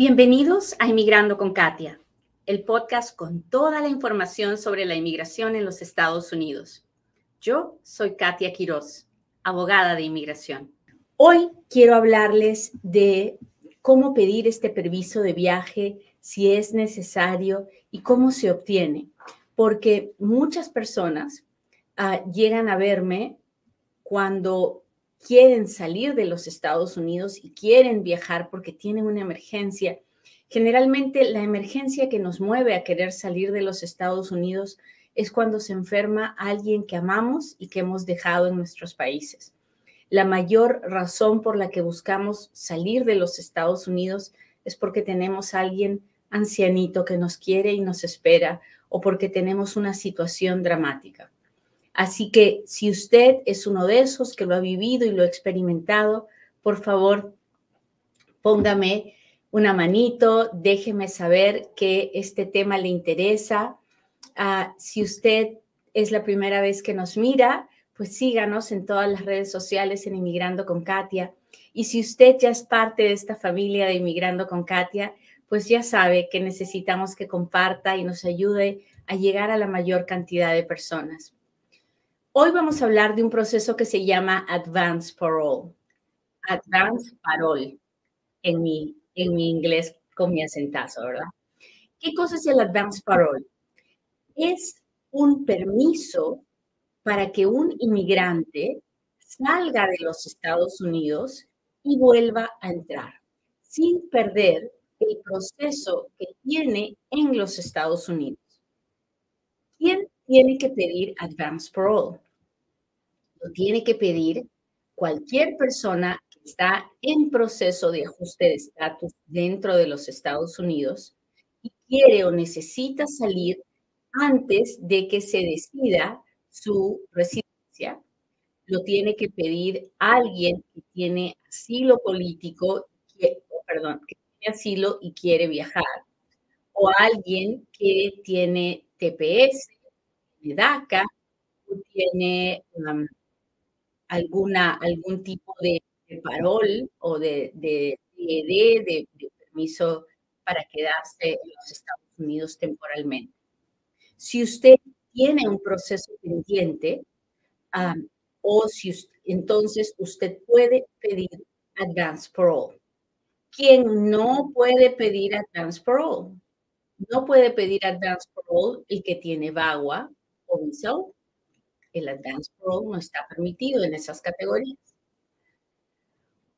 Bienvenidos a Inmigrando con Katia, el podcast con toda la información sobre la inmigración en los Estados Unidos. Yo soy Katia Quiroz, abogada de inmigración. Hoy quiero hablarles de cómo pedir este permiso de viaje, si es necesario y cómo se obtiene, porque muchas personas uh, llegan a verme cuando quieren salir de los Estados Unidos y quieren viajar porque tienen una emergencia. Generalmente la emergencia que nos mueve a querer salir de los Estados Unidos es cuando se enferma alguien que amamos y que hemos dejado en nuestros países. La mayor razón por la que buscamos salir de los Estados Unidos es porque tenemos a alguien ancianito que nos quiere y nos espera o porque tenemos una situación dramática. Así que si usted es uno de esos que lo ha vivido y lo ha experimentado, por favor, póngame una manito, déjeme saber que este tema le interesa. Uh, si usted es la primera vez que nos mira, pues síganos en todas las redes sociales en Inmigrando con Katia. Y si usted ya es parte de esta familia de Inmigrando con Katia, pues ya sabe que necesitamos que comparta y nos ayude a llegar a la mayor cantidad de personas. Hoy vamos a hablar de un proceso que se llama Advance Parole. Advance Parole, en mi, en mi inglés con mi acentazo, ¿verdad? ¿Qué cosa es el Advance Parole? Es un permiso para que un inmigrante salga de los Estados Unidos y vuelva a entrar sin perder el proceso que tiene en los Estados Unidos. ¿Quién tiene que pedir advance parole. Lo tiene que pedir cualquier persona que está en proceso de ajuste de estatus dentro de los Estados Unidos y quiere o necesita salir antes de que se decida su residencia. Lo tiene que pedir alguien que tiene asilo político, perdón, que tiene asilo y quiere viajar, o alguien que tiene TPS de DACA tiene um, alguna, algún tipo de, parol o de, de, de, permiso para quedarse en los Estados Unidos temporalmente. Si usted tiene un proceso pendiente, o si entonces usted puede pedir advance parole. ¿Quién no puede pedir advance parole? No puede pedir advance parole el que tiene VAWA El advance parole no está permitido en esas categorías.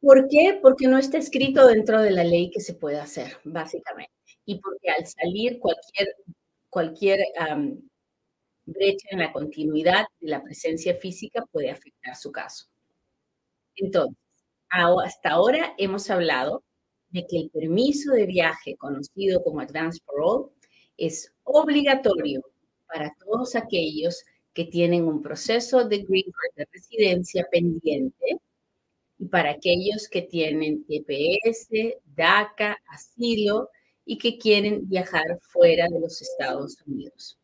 ¿Por qué? Porque no está escrito dentro de la ley que se puede hacer, básicamente. Y porque al salir cualquier, cualquier brecha en la continuidad de la presencia física puede afectar su caso. Entonces, hasta ahora hemos hablado de que el permiso de viaje, conocido como Advance Parole, es obligatorio para todos aquellos que tienen un proceso de green card de residencia pendiente y para aquellos que tienen TPS, DACA, asilo y que quieren viajar fuera de los Estados Unidos.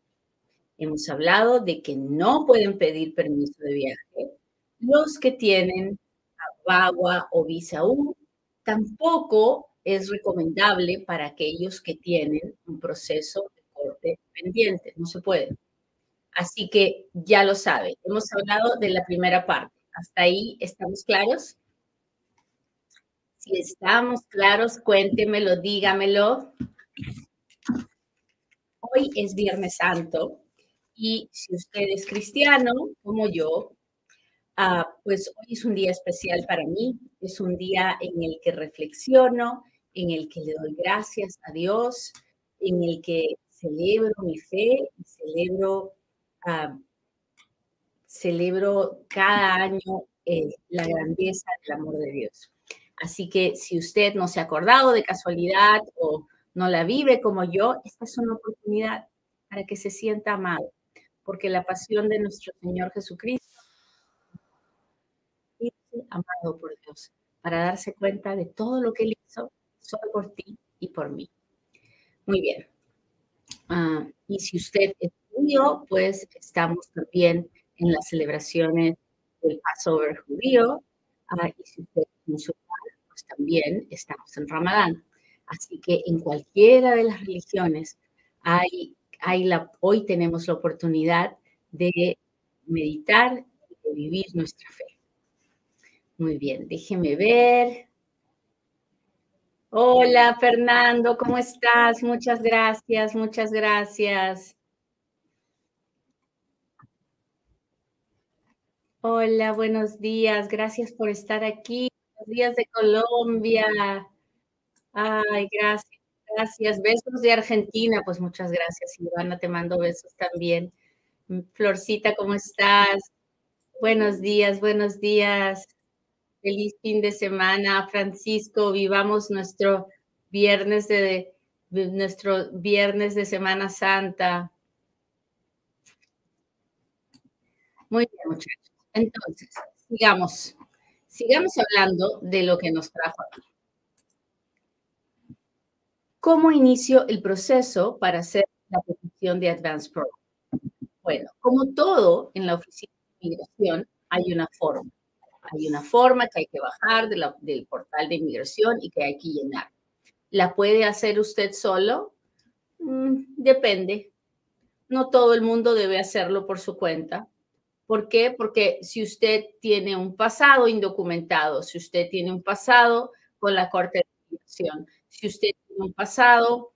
Hemos hablado de que no pueden pedir permiso de viaje los que tienen VAWA o visa U Tampoco es recomendable para aquellos que tienen un proceso de corte pendiente, no se puede. Así que ya lo sabe, hemos hablado de la primera parte. ¿Hasta ahí estamos claros? Si estamos claros, cuéntemelo, dígamelo. Hoy es Viernes Santo y si usted es cristiano como yo, Ah, pues hoy es un día especial para mí, es un día en el que reflexiono, en el que le doy gracias a Dios, en el que celebro mi fe y celebro, celebro cada año eh, la grandeza del amor de Dios. Así que si usted no se ha acordado de casualidad o no la vive como yo, esta es una oportunidad para que se sienta amado, porque la pasión de nuestro Señor Jesucristo amado por Dios, para darse cuenta de todo lo que Él hizo solo por ti y por mí. Muy bien. Ah, y si usted es judío, pues estamos también en las celebraciones del Passover judío. Ah, y si usted es musulmán, pues también estamos en Ramadán. Así que en cualquiera de las religiones hay, hay la, hoy tenemos la oportunidad de meditar y de vivir nuestra fe. Muy bien, déjeme ver. Hola Fernando, ¿cómo estás? Muchas gracias, muchas gracias. Hola, buenos días, gracias por estar aquí. Buenos días de Colombia. Ay, gracias, gracias. Besos de Argentina, pues muchas gracias, Ivana, te mando besos también. Florcita, ¿cómo estás? Buenos días, buenos días. Feliz fin de semana, Francisco. Vivamos nuestro viernes de, nuestro viernes de Semana Santa. Muy bien, muchachos. Entonces, sigamos. Sigamos hablando de lo que nos trajo aquí. ¿Cómo inicio el proceso para hacer la petición de Advance Pro? Bueno, como todo en la oficina de inmigración, hay una forma. Hay una forma que hay que bajar del portal de inmigración y que hay que llenar. ¿La puede hacer usted solo? Mm, depende. No todo el mundo debe hacerlo por su cuenta. ¿Por qué? Porque si usted tiene un pasado indocumentado, si usted tiene un pasado con la Corte de Inmigración, si usted tiene un pasado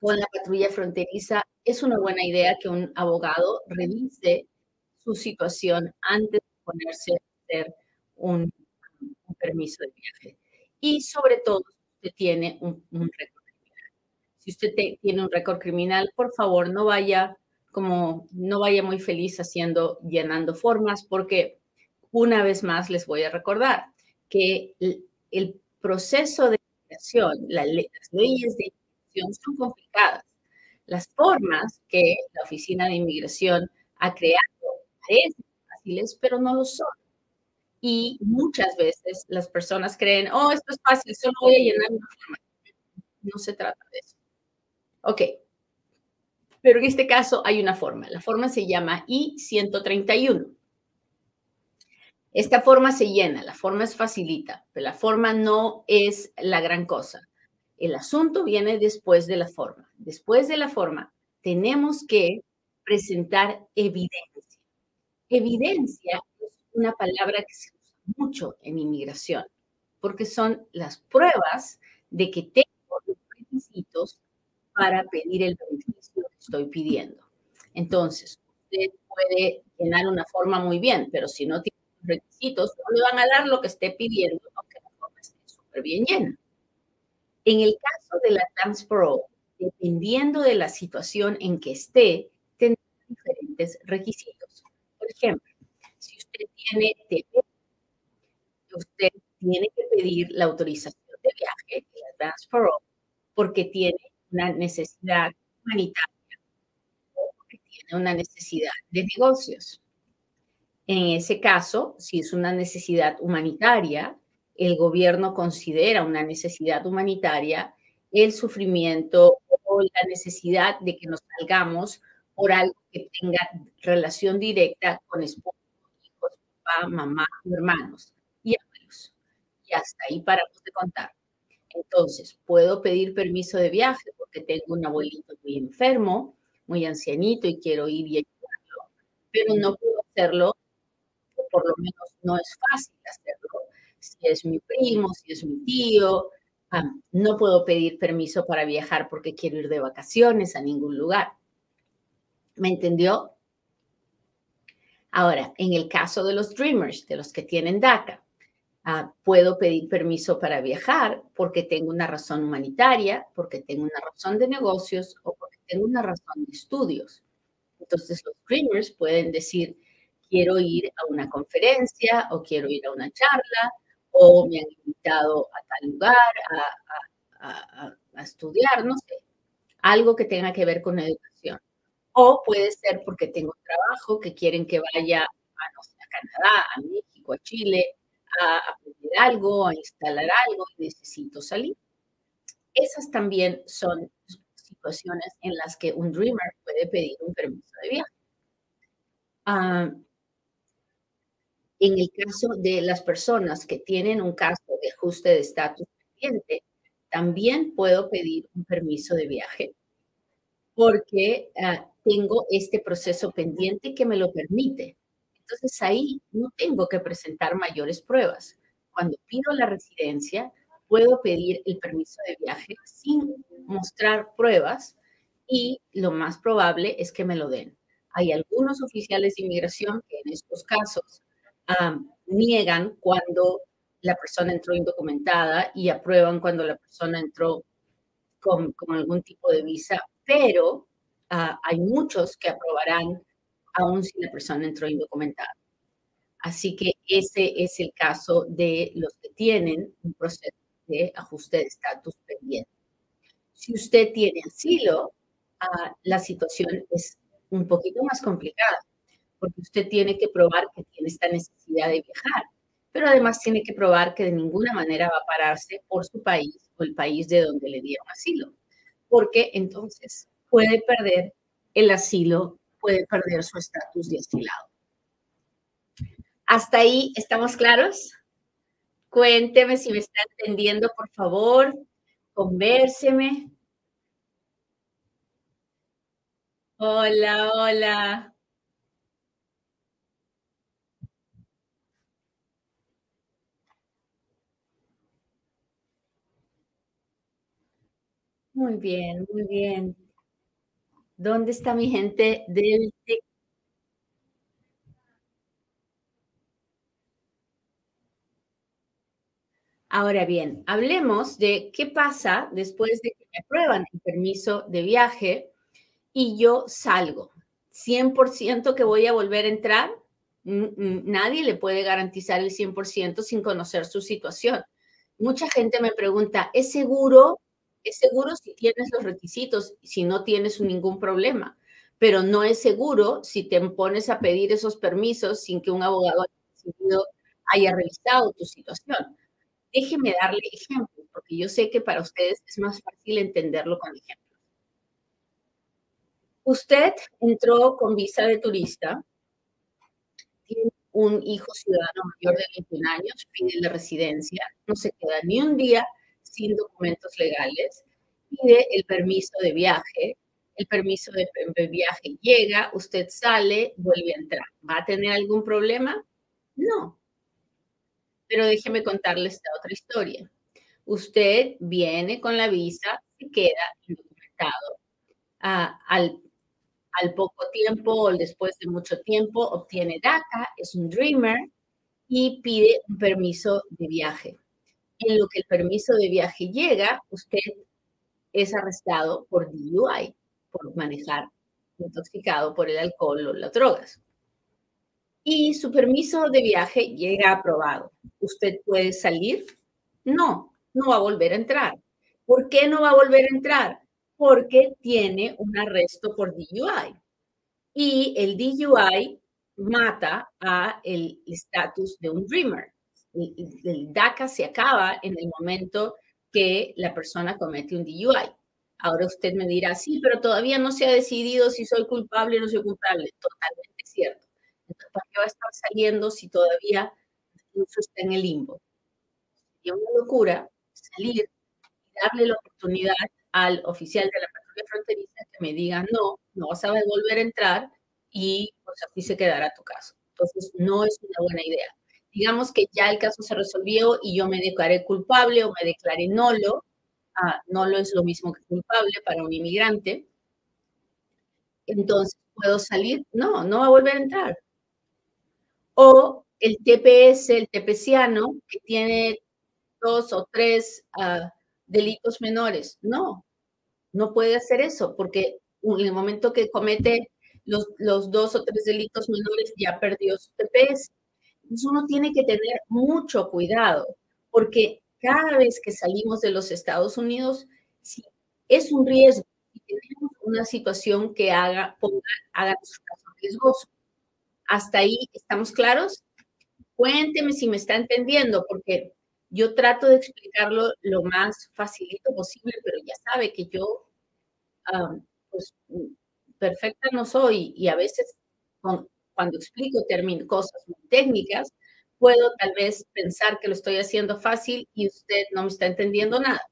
con la patrulla fronteriza, es una buena idea que un abogado revise su situación antes de ponerse hacer un, permiso de viaje. Y sobre todo, usted tiene un, récord criminal. Si usted tiene un récord criminal, por favor, no vaya como no vaya muy feliz haciendo, llenando formas, porque una vez más les voy a recordar que el, el proceso de las leyes de inmigración son complicadas. Las formas que la Oficina de Inmigración ha creado parecen fáciles, pero no lo son. Y muchas veces las personas creen, oh, esto es fácil, solo voy a llenar una forma. No se trata de eso. Ok. Pero en este caso hay una forma. La forma se llama I-131. Esta forma se llena, la forma es facilita, pero la forma no es la gran cosa. El asunto viene después de la forma. Después de la forma, tenemos que presentar evidencia. Evidencia una palabra que se usa mucho en inmigración, porque son las pruebas de que tengo los requisitos para pedir el beneficio que estoy pidiendo. Entonces, usted puede llenar una forma muy bien, pero si no tiene requisitos, no le van a dar lo que esté pidiendo, aunque la forma esté súper bien llena. En el caso de la Pro, dependiendo de la situación en que esté, tendrá diferentes requisitos. Por ejemplo, usted tiene que pedir la autorización de viaje de la Pro porque tiene una necesidad humanitaria o porque tiene una necesidad de negocios. En ese caso, si es una necesidad humanitaria, el gobierno considera una necesidad humanitaria el sufrimiento o la necesidad de que nos salgamos por algo que tenga relación directa con hijos, papá, mamá, hermanos y abuelos. Y hasta ahí paramos de contar. Entonces, puedo pedir permiso de viaje porque tengo un abuelito muy enfermo, muy ancianito y quiero ir y ayudarlo, pero no puedo hacerlo por lo menos no es fácil hacerlo. Si es mi primo, si es mi tío, no puedo pedir permiso para viajar porque quiero ir de vacaciones a ningún lugar. ¿Me entendió? Ahora, en el caso de los Dreamers, de los que tienen DACA, ah, puedo pedir permiso para viajar porque tengo una razón humanitaria, porque tengo una razón de negocios o porque tengo una razón de estudios. Entonces, los Dreamers pueden decir, quiero ir a una conferencia o quiero ir a una charla o me han invitado a tal lugar a, estudiar, no sé, algo que tenga que ver con educación. O puede ser porque tengo trabajo que quieren que vaya a, Canadá, a México, a Chile, a aprender algo, a instalar algo y necesito salir. Esas también son situaciones en las que un dreamer puede pedir un permiso de viaje. Ah, en el caso de las personas que tienen un caso de ajuste de estatus pendiente, también puedo pedir un permiso de viaje porque ah, tengo este proceso pendiente que me lo permite. Entonces ahí no tengo que presentar mayores pruebas. Cuando pido la residencia, puedo pedir el permiso de viaje sin mostrar pruebas y lo más probable es que me lo den. Hay algunos oficiales de inmigración que en estos casos niegan cuando la persona entró indocumentada y aprueban cuando la persona entró con, algún tipo de visa, pero ah, hay muchos que aprobarán aún si la persona entró indocumentada. Así que ese es el caso de los que tienen un proceso de ajuste de estatus pendiente. Si usted tiene asilo, ah, la situación es un poquito más complicada, porque usted tiene que probar que tiene esta necesidad de viajar pero además tiene que probar que de ninguna manera va a pararse por su país o el país de donde le dieron asilo, porque entonces puede perder el asilo, puede perder su estatus de asilado. ¿Hasta ahí estamos claros? Cuénteme si me está entendiendo, por favor. Convérseme. Hola, hola. Muy bien, muy bien. ¿Dónde está mi gente del Ahora bien, hablemos de qué pasa después de que me aprueban el permiso de viaje y yo salgo. ¿100% que voy a volver a entrar? Nadie le puede garantizar el 100% sin conocer su situación. Mucha gente me pregunta, ¿es seguro es seguro si tienes los requisitos, si no tienes ningún problema, pero no es seguro si te pones a pedir esos permisos sin que un abogado haya revisado tu situación. Déjeme darle ejemplos, porque yo sé que para ustedes es más fácil entenderlo con ejemplos. Usted entró con visa de turista, tiene un hijo ciudadano mayor de 21 años, pide la residencia, no se queda ni un día sin documentos legales, pide el permiso de viaje, el permiso de, viaje llega, usted sale, vuelve a entrar. ¿Va a tener algún problema? No. Pero déjeme contarle esta otra historia. Usted viene con la visa, se queda indocumentado. Ah, al, al poco tiempo o después de mucho tiempo obtiene DACA, es un dreamer y pide un permiso de viaje en lo que el permiso de viaje llega, usted es arrestado por DUI, por manejar intoxicado por el alcohol o las drogas. Y su permiso de viaje llega aprobado. ¿Usted puede salir? No, no va a volver a entrar. ¿Por qué no va a volver a entrar? Porque tiene un arresto por DUI. Y el DUI mata a el estatus de un dreamer el, DACA se acaba en el momento que la persona comete un DUI. Ahora usted me dirá, sí, pero todavía no se ha decidido si soy culpable o no soy culpable. Totalmente cierto. Entonces, ¿para qué va a estar saliendo si todavía incluso está en el limbo? Sería una locura salir y darle la oportunidad al oficial de la patrulla fronteriza que me diga, no, no vas a volver a entrar y pues así se quedará tu caso. Entonces, no es una buena idea digamos que ya el caso se resolvió y yo me declaré culpable o me declaré nolo, ah, nolo es lo mismo que culpable para un inmigrante, entonces, ¿puedo salir? No, no va a volver a entrar. O el TPS, el tepeciano, que tiene dos o tres ah, delitos menores. No, no puede hacer eso, porque en el momento que comete los, los dos o tres delitos menores ya perdió su TPS. Entonces uno tiene que tener mucho cuidado, porque cada vez que salimos de los Estados Unidos, es un riesgo y tenemos una situación que haga, ponga, haga riesgoso. ¿Hasta ahí estamos claros? Cuénteme si me está entendiendo, porque yo trato de explicarlo lo más facilito posible, pero ya sabe que yo, pues, perfecta no soy y a veces con, cuando explico términos, cosas técnicas, puedo tal vez pensar que lo estoy haciendo fácil y usted no me está entendiendo nada.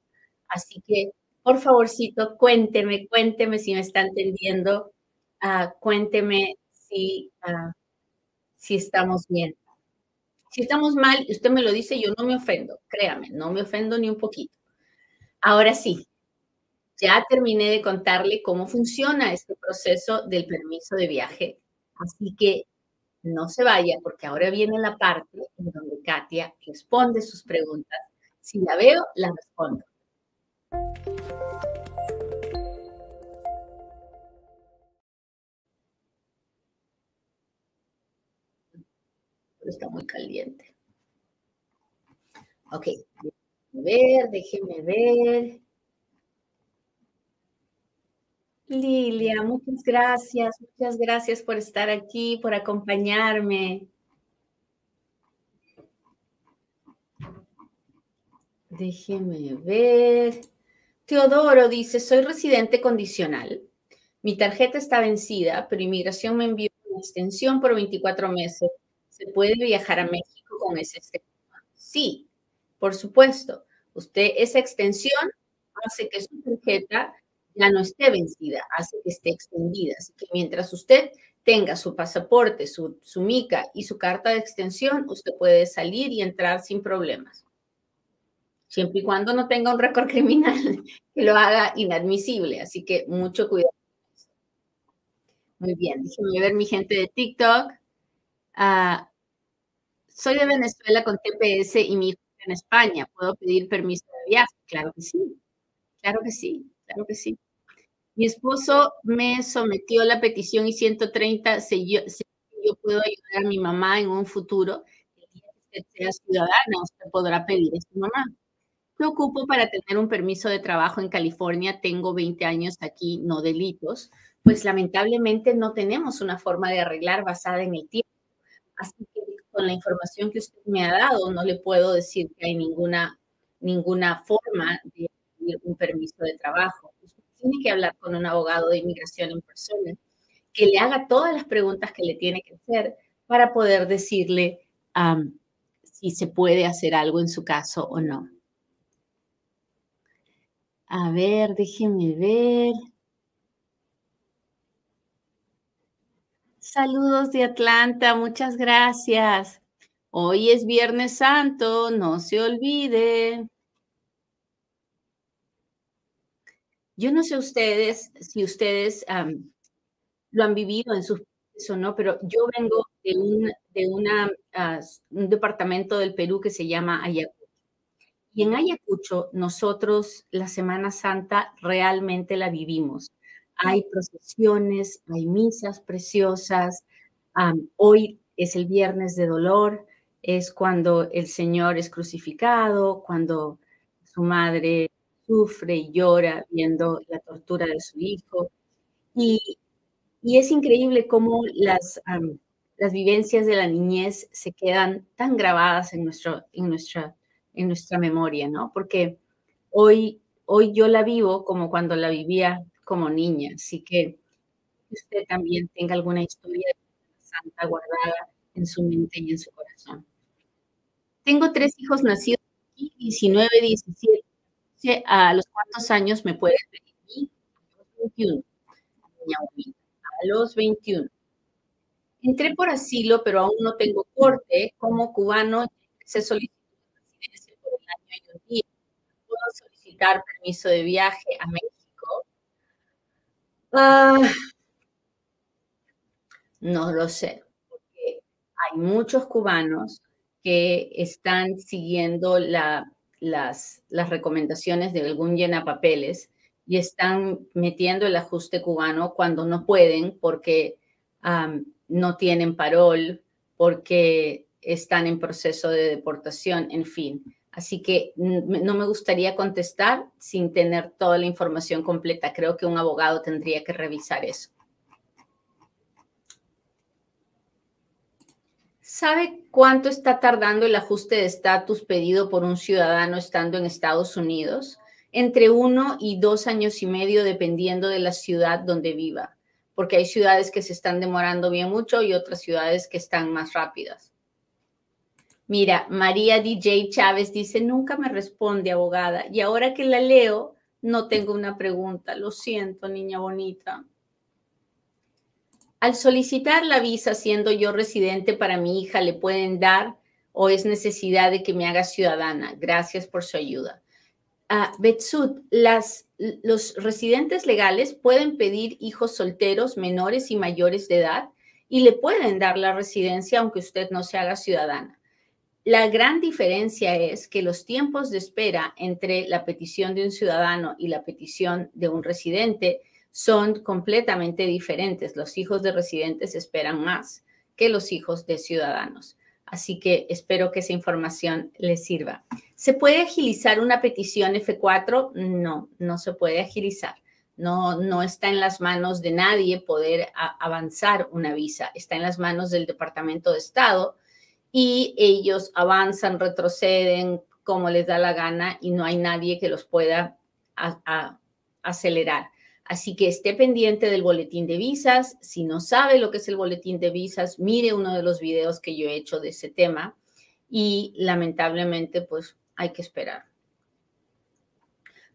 Así que, por favorcito, cuénteme, cuénteme si me está entendiendo, uh, cuénteme si, uh, si estamos bien. Si estamos mal y usted me lo dice, yo no me ofendo, créame, no me ofendo ni un poquito. Ahora sí, ya terminé de contarle cómo funciona este proceso del permiso de viaje. Así que no se vaya porque ahora viene la parte en donde Katia responde sus preguntas. Si la veo, la respondo. Está muy caliente. Ok, déjeme ver, déjeme ver. Lilia, muchas gracias, muchas gracias por estar aquí, por acompañarme. Déjeme ver. Teodoro dice, soy residente condicional. Mi tarjeta está vencida, pero inmigración me envió una extensión por 24 meses. ¿Se puede viajar a México con esa extensión? Sí, por supuesto. Usted, esa extensión hace que su tarjeta ya no esté vencida, hace que esté extendida. Así que mientras usted tenga su pasaporte, su, su mica y su carta de extensión, usted puede salir y entrar sin problemas. Siempre y cuando no tenga un récord criminal que lo haga inadmisible. Así que mucho cuidado. Muy bien, déjenme ver mi gente de TikTok. Ah, soy de Venezuela con TPS y mi hijo en España. ¿Puedo pedir permiso de viaje? Claro que sí. Claro que sí. Claro que sí. Mi esposo me sometió la petición y 130 si yo, yo puedo ayudar a mi mamá en un futuro. Que sea ciudadana, usted podrá pedir a su mamá. ¿Qué ocupo para tener un permiso de trabajo en California? Tengo 20 años aquí, no delitos. Pues lamentablemente no tenemos una forma de arreglar basada en el tiempo. Así que con la información que usted me ha dado, no le puedo decir que hay ninguna, ninguna forma de un permiso de trabajo. Tiene que hablar con un abogado de inmigración en persona que le haga todas las preguntas que le tiene que hacer para poder decirle si se puede hacer algo en su caso o no. A ver, déjeme ver. Saludos de Atlanta, muchas gracias. Hoy es Viernes Santo, no se olvide. Yo no sé ustedes, si ustedes lo han vivido en sus o no, pero yo vengo de un, de ah, un departamento del Perú que se llama Ayacucho. Y en Ayacucho nosotros la Semana Santa realmente la vivimos. Hay procesiones, hay misas preciosas. hoy es el viernes de dolor, es cuando el Señor es crucificado, cuando su madre sufre y llora viendo la tortura de su hijo. Y, y es increíble cómo las, las vivencias de la niñez se quedan tan grabadas en, nuestro, en, nuestra, en nuestra memoria, ¿no? Porque hoy, hoy yo la vivo como cuando la vivía como niña, así que usted también tenga alguna historia santa guardada en su mente y en su corazón. Tengo tres hijos nacidos aquí, 19, 17 a los cuántos años me puede pedir a los 21. a los 21. Entré por asilo, pero aún no tengo corte. Como cubano, se solicitó residencia por el año y un día. ¿Puedo solicitar permiso de viaje a México? Ah, no lo sé, porque hay muchos cubanos que están siguiendo la las, las recomendaciones de algún llenapapeles y están metiendo el ajuste cubano cuando no pueden porque no tienen parol, porque están en proceso de deportación, en fin. Así que no me gustaría contestar sin tener toda la información completa. Creo que un abogado tendría que revisar eso. ¿Sabe cuánto está tardando el ajuste de estatus pedido por un ciudadano estando en Estados Unidos? Entre uno y dos años y medio, dependiendo de la ciudad donde viva, porque hay ciudades que se están demorando bien mucho y otras ciudades que están más rápidas. Mira, María DJ Chávez dice, nunca me responde, abogada. Y ahora que la leo, no tengo una pregunta. Lo siento, niña bonita. Al solicitar la visa siendo yo residente para mi hija, ¿le pueden dar o es necesidad de que me haga ciudadana? Gracias por su ayuda. Uh, Betsut, las, los residentes legales pueden pedir hijos solteros menores y mayores de edad y le pueden dar la residencia aunque usted no se haga ciudadana. La gran diferencia es que los tiempos de espera entre la petición de un ciudadano y la petición de un residente son completamente diferentes. Los hijos de residentes esperan más que los hijos de ciudadanos. Así que espero que esa información les sirva. ¿Se puede agilizar una petición F4? No, no se puede agilizar. No, no está en las manos de nadie poder avanzar una visa. Está en las manos del Departamento de Estado y ellos avanzan, retroceden como les da la gana y no hay nadie que los pueda acelerar. Así que esté pendiente del boletín de visas. Si no sabe lo que es el boletín de visas, mire uno de los videos que yo he hecho de ese tema y lamentablemente pues hay que esperar.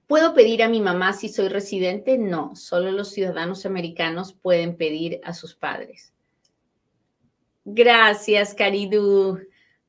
¿Puedo pedir a mi mamá si soy residente? No, solo los ciudadanos americanos pueden pedir a sus padres. Gracias, Caridu.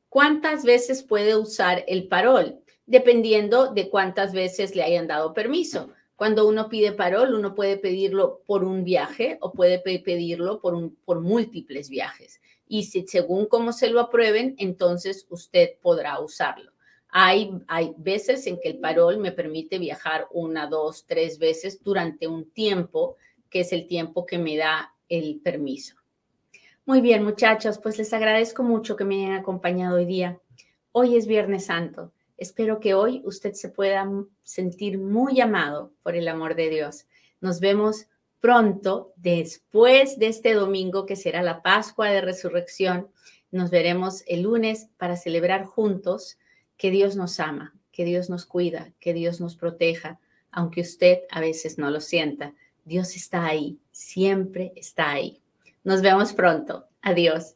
¿Cuántas veces puede usar el parol? Dependiendo de cuántas veces le hayan dado permiso. Cuando uno pide parol, uno puede pedirlo por un viaje o puede pedirlo por, múltiples viajes. Y según cómo se lo aprueben, entonces usted podrá usarlo. Hay veces en que el parol me permite viajar una, dos, tres veces durante un tiempo, que es el tiempo que me da el permiso. Muy bien, muchachos, pues les agradezco mucho que me hayan acompañado hoy día. Hoy es Viernes Santo. Espero que hoy usted se pueda sentir muy amado por el amor de Dios. Nos vemos pronto, después de este domingo que será la Pascua de Resurrección. Nos veremos el lunes para celebrar juntos que Dios nos ama, que Dios nos cuida, que Dios nos proteja, aunque usted a veces no lo sienta. Dios está ahí, siempre está ahí. Nos vemos pronto. Adiós.